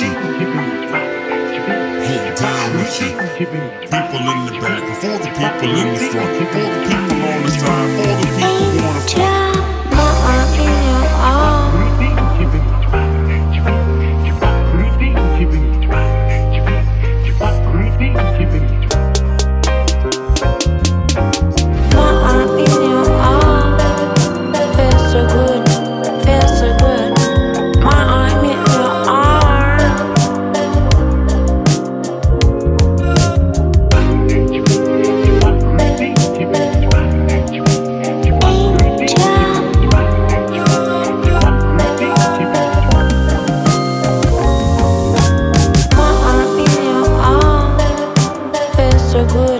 you. Down with you. People in the back, before the people in the front, before the people on good.